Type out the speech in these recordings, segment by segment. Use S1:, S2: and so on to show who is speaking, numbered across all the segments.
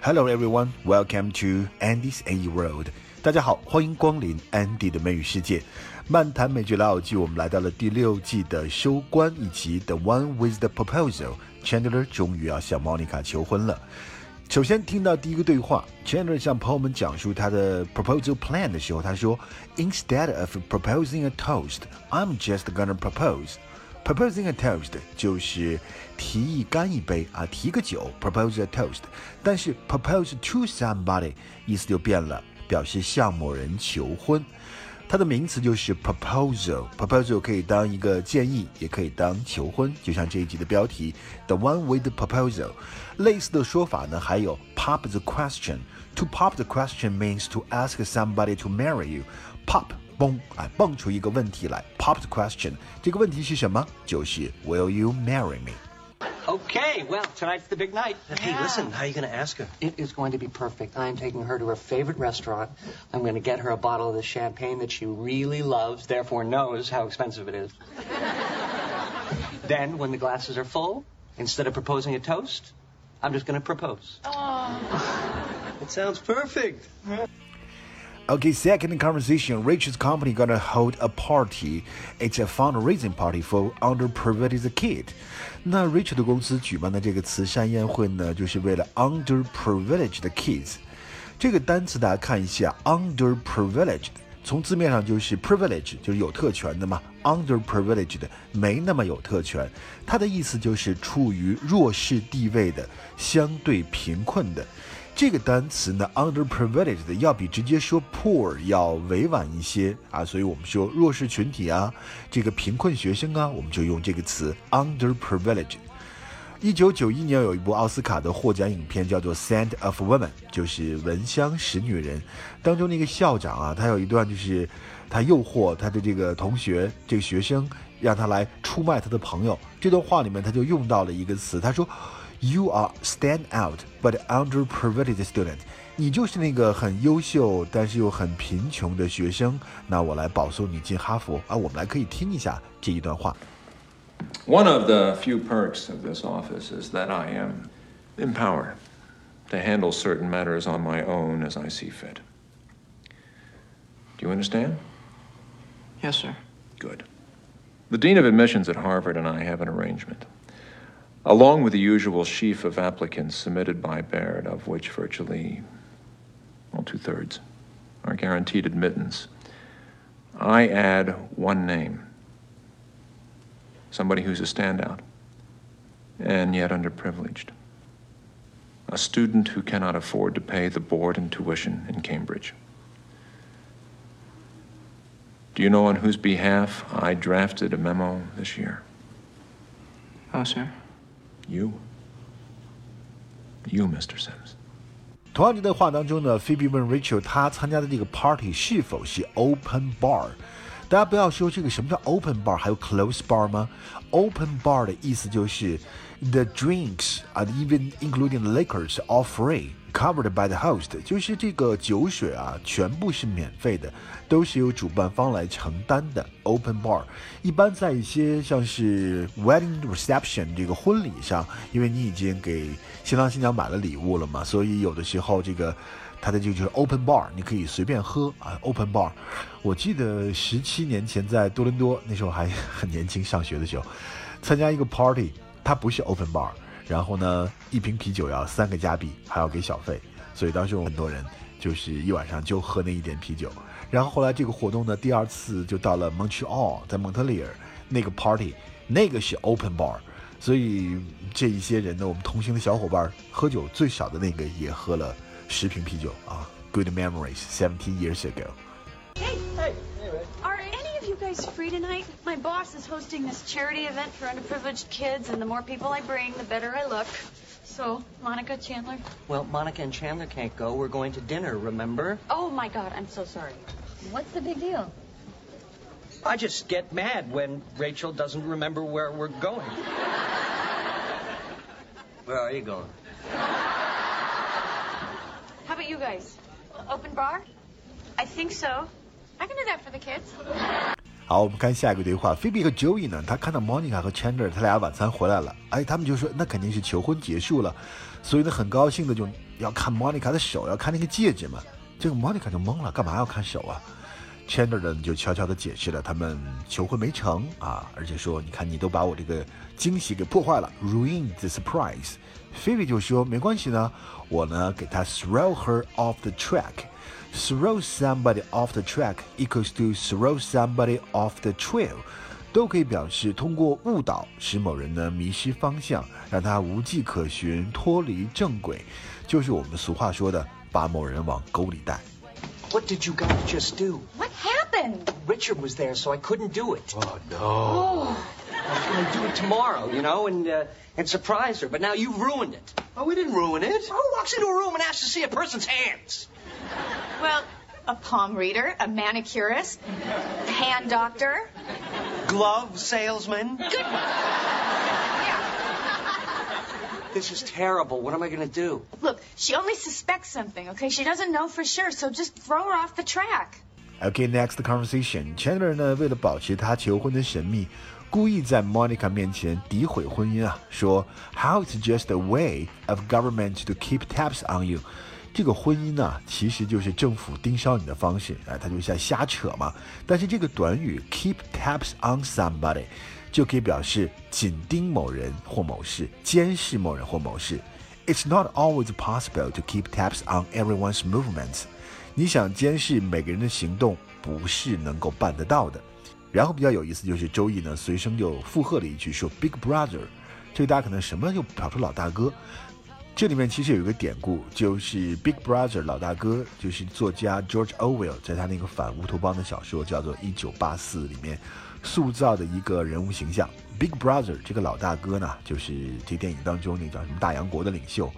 S1: Hello everyone, welcome to Andy's A World。大家好，欢迎光临 Andy 的美语世界。漫谈美剧老友记，我们来到了第六季的收官以及 The One with the Proposal。Chandler 终于要向 Monica 求婚了。首先听到第一个对话，Chandler 向朋友们讲述他的 proposal plan 的时候，他说：“Instead of proposing a toast, I'm just gonna propose.” Proposing a toast 就是提议干一杯啊，提个酒，propose a toast。但是 propose to somebody 意思就变了，表示向某人求婚。它的名词就是 proposal，proposal 可以当一个建议，也可以当求婚，就像这一集的标题 The one with the proposal。类似的说法呢，还有 pop the question。To pop the question means to ask somebody to marry you。pop 嘣，哎，蹦出一个问题来，pop the question。这个问题是什么？就是 Will you marry
S2: me？Okay, well, tonight's the big night.
S3: Hey, listen, how are you going to ask her?
S2: It is going to be perfect. I'm taking her to her favorite restaurant. I'm going to get her a bottle of the champagne that she really loves, therefore knows how expensive it is. then, when the glasses are full, instead of proposing a toast, I'm just going to propose.
S3: It sounds perfect.
S1: Okay, second conversation. Rich's company gonna hold a party. It's a fundraising party for underprivileged kids. 那 Richard 的公司举办的这个慈善宴会呢，就是为了 underprivileged kids。这个单词大家看一下，underprivileged，从字面上就是 privilege，就是有特权的嘛。underprivileged 没那么有特权，它的意思就是处于弱势地位的，相对贫困的。这个单词呢，underprivileged 要比直接说 poor 要委婉一些啊，所以我们说弱势群体啊，这个贫困学生啊，我们就用这个词 underprivileged。一九九一年有一部奥斯卡的获奖影片叫做《Scent of Women》，就是《闻香识女人》当中那个校长啊，他有一段就是他诱惑他的这个同学这个学生，让他来出卖他的朋友。这段话里面他就用到了一个词，他说。You are stand out but underprivileged student，你就是那个很优秀但是又很贫穷的学生。那我来保送你进哈佛啊！我们来可以听一下这一段话。
S4: One of the few perks of this office is that I am empowered to handle certain matters on my own as I see fit. Do you understand?
S2: Yes, sir.
S4: Good. The Dean of Admissions at Harvard and I have an arrangement along with the usual sheaf of applicants submitted by Baird, of which virtually, well, two thirds are guaranteed admittance, I add one name somebody who's a standout and yet underprivileged. A student who cannot afford to pay the board and tuition in Cambridge. Do you know on whose behalf I drafted a memo this year?
S2: Oh, sir.
S4: You, you, Mr. Simms.
S1: 同样这段话当中呢，Phoebe 问 Rachel 她参加的这个 party 是否是 open bar。大家不要说这个什么叫 open bar，还有 close bar 吗？open bar 的意思就是 the drinks and even including liquors are free。Covered by the host，就是这个酒水啊，全部是免费的，都是由主办方来承担的。Open bar，一般在一些像是 wedding reception 这个婚礼上，因为你已经给新郎新娘买了礼物了嘛，所以有的时候这个它的这个就是 open bar，你可以随便喝啊。Open bar，我记得十七年前在多伦多，那时候还很年轻，上学的时候，参加一个 party，它不是 open bar。然后呢，一瓶啤酒要三个加币，还要给小费，所以当时有很多人就是一晚上就喝那一点啤酒。然后后来这个活动呢，第二次就到了 Montreal，在蒙特利尔那个 party，那个是 open bar，所以这一些人呢，我们同行的小伙伴喝酒最少的那个也喝了十瓶啤酒啊。Good memories, seventeen years ago.
S5: Guys free tonight? My boss is hosting this charity event for underprivileged kids, and the more people I bring, the better I look. So, Monica, Chandler?
S2: Well, Monica and Chandler can't go. We're going to dinner, remember?
S5: Oh my god, I'm so sorry. What's the big deal?
S2: I just get mad when Rachel doesn't remember where we're going.
S3: Where are you going?
S5: How about you guys? Open bar? I think so. I can do that for the kids.
S1: 好，我们看下一个对话。菲比和 Joey 呢，他看到 Monica 和 Chandler 他俩晚餐回来了，哎，他们就说那肯定是求婚结束了，所以呢很高兴的就要看 Monica 的手，要看那个戒指嘛。这个 Monica 就懵了，干嘛要看手啊？Chandler 呢就悄悄的解释了，他们求婚没成啊，而且说你看你都把我这个惊喜给破坏了，ruin the surprise。菲比就说没关系呢，我呢给他 throw her off the track。throw somebody off the track equals to throw somebody off the trail，都可以表示通过误导使某人呢迷失方向，让他无迹可寻，脱离正轨，就是我们俗话说的把某人往沟里带。
S2: What did you guys just do?
S5: What happened?
S2: Richard was there, so I couldn't do it.
S3: Oh, no.
S5: Oh.
S2: I was going to do it tomorrow, you know, and uh, and surprise her. But now you've ruined it.
S3: Oh, we didn't ruin it.
S2: Who walks into a room and asks to see a person's hands?
S5: Well, a palm reader, a manicurist, a hand doctor.
S3: Glove salesman.
S5: Good.
S2: This is terrible. What am I going to do?
S5: Look, she only suspects something, okay? She doesn't know for sure, so just throw her off the track.
S1: Okay, next conversation. Chandler 呢，为了保持他求婚的神秘，故意在 Monica 面前诋毁婚姻啊，说 How it's just a way of government to keep tabs on you。 这个婚姻呢，其实就是政府盯梢你的方式，哎，他就在瞎扯嘛。但是这个短语 keep tabs on somebody 就可以表示紧盯某人或某事，监视某人或某事。It's not always possible to keep tabs on everyone's movements。你想监视每个人的行动，不是能够办得到的。然后比较有意思就是周易呢随声就附和了一句说 “Big Brother”，这个大家可能什么就跑出老大哥。这里面其实有一个典故，就是 Big Brother 老大哥，就是作家 George Orwell 在他那个反乌托邦的小说叫做《一九八四》里面塑造的一个人物形象。Big Brother 这个老大哥呢，就是这电影当中那叫什么大洋国的领袖，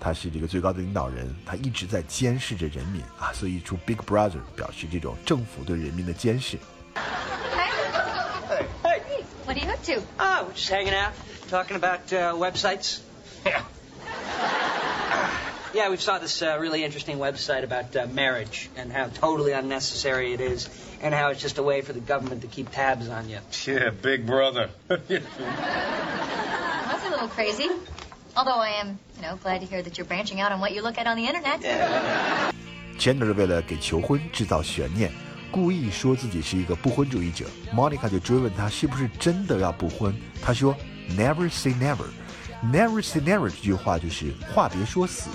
S1: 他是这个最高的领导人，他一直在监视着人民啊。所以出 Big Brother 表示这种政府对人民的监视。
S5: ，What are you up
S2: to？Oh，just hanging out，talking about websites。
S3: Yeah。
S2: Yeah, we saw this uh, really interesting website about uh, marriage and how totally unnecessary it is, and how it's just a way for the government to keep tabs on you.
S3: Yeah, big brother.
S6: That's a little crazy. Although I am, you know, glad to hear that you're branching out on what you look at on the internet.
S1: Chandler 为了给求婚制造悬念，故意说自己是一个不婚主义者。Monica 就追问他是不是真的要不婚，他说 Never say never。Never say never 这句话就是话别说死，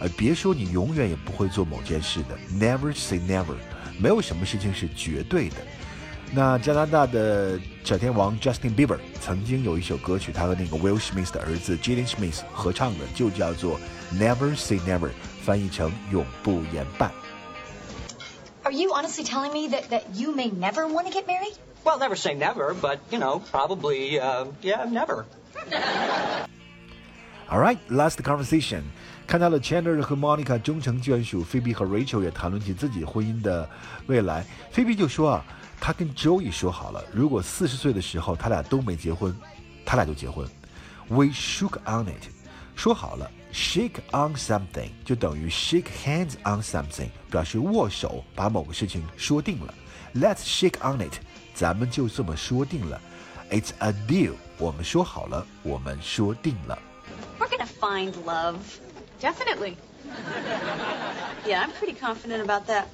S1: 呃，别说你永远也不会做某件事的。Never say never，没有什么事情是绝对的。那加拿大的小天王 Justin Bieber 曾经有一首歌曲，他和那个 Will Smith 的儿子 Jaden Smith 合唱的，就叫做 Never Say Never，翻译成永不言败。
S6: Are you honestly telling me that, that you may never want to get married?
S2: Well, never say never, but you know, probably, uh, yeah, never.
S1: All right, last conversation。 看到了 Chandler 和 Monica 终成眷属，菲比和 Rachel 也谈论起自己婚姻的未来。菲比就说啊，她跟 Joey 说好了，如果四十岁的时候他俩都没结婚，他俩就结婚。We shook on it，说好了，shake on something 就等于 shake hands on something，表示握手，把某个事情说定了。Let's shake on it，咱们就这么说定了。It's a deal，我们说好了，我们说定了。
S5: We're gonna find love. Definitely. Yeah, I'm pretty confident about that.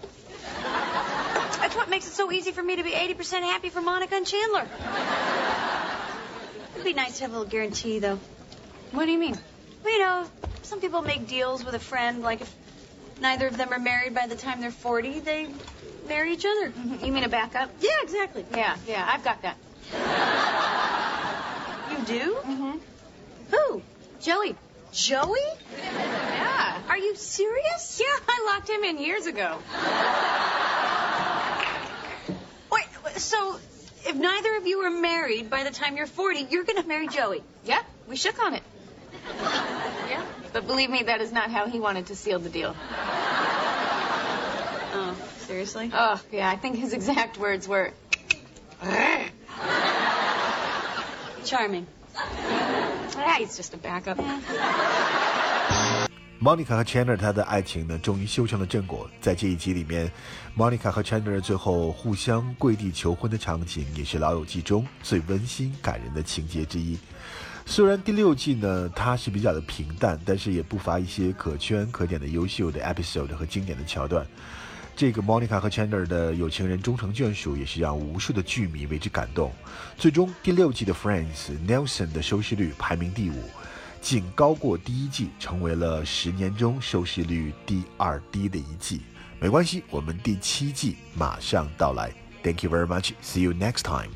S5: That's what makes it so easy for me to be 80% happy for Monica and Chandler. It'd be nice to have a little guarantee, though. What do you mean? Well, you know, some people make deals with a friend, like if neither of them are married by the time they're 40, they marry each other.
S6: You mean a backup?
S5: Yeah, exactly.
S6: Yeah, yeah, I've got that.
S5: You do?
S6: Mm-hmm.
S5: Who?
S6: Joey.
S5: Joey?
S6: Yeah.
S5: Are you serious?
S6: Yeah, I locked him in years ago.
S5: Wait, so if neither of you are married by the time you're 40, you're going to marry Joey?
S6: Yeah, we shook on it. Yeah, but believe me, that is not how he wanted to seal the deal.
S5: Oh, seriously?
S6: Oh, yeah, I think his exact words were,
S5: Charming.
S6: ah, he's just a backup.
S1: Monica 和 Chandler 他的爱情呢，终于修成了正果。在这一集里面，Monica 和 Chandler 最后互相跪地求婚的场景，也是《老友记》中最温馨感人的情节之一。虽然第六季呢，它是比较的平淡，但是也不乏一些可圈可点的优秀的 episode 和经典的桥段。这个 Monica 和 Chandler 的有情人终成眷属，也是让无数的剧迷为之感动。最终，第六季的 Friends Nelson 的收视率排名第五。仅高过第一季，成为了十年中收视率第二低的一季。没关系，我们第七季马上到来。Thank you very much. See you next time.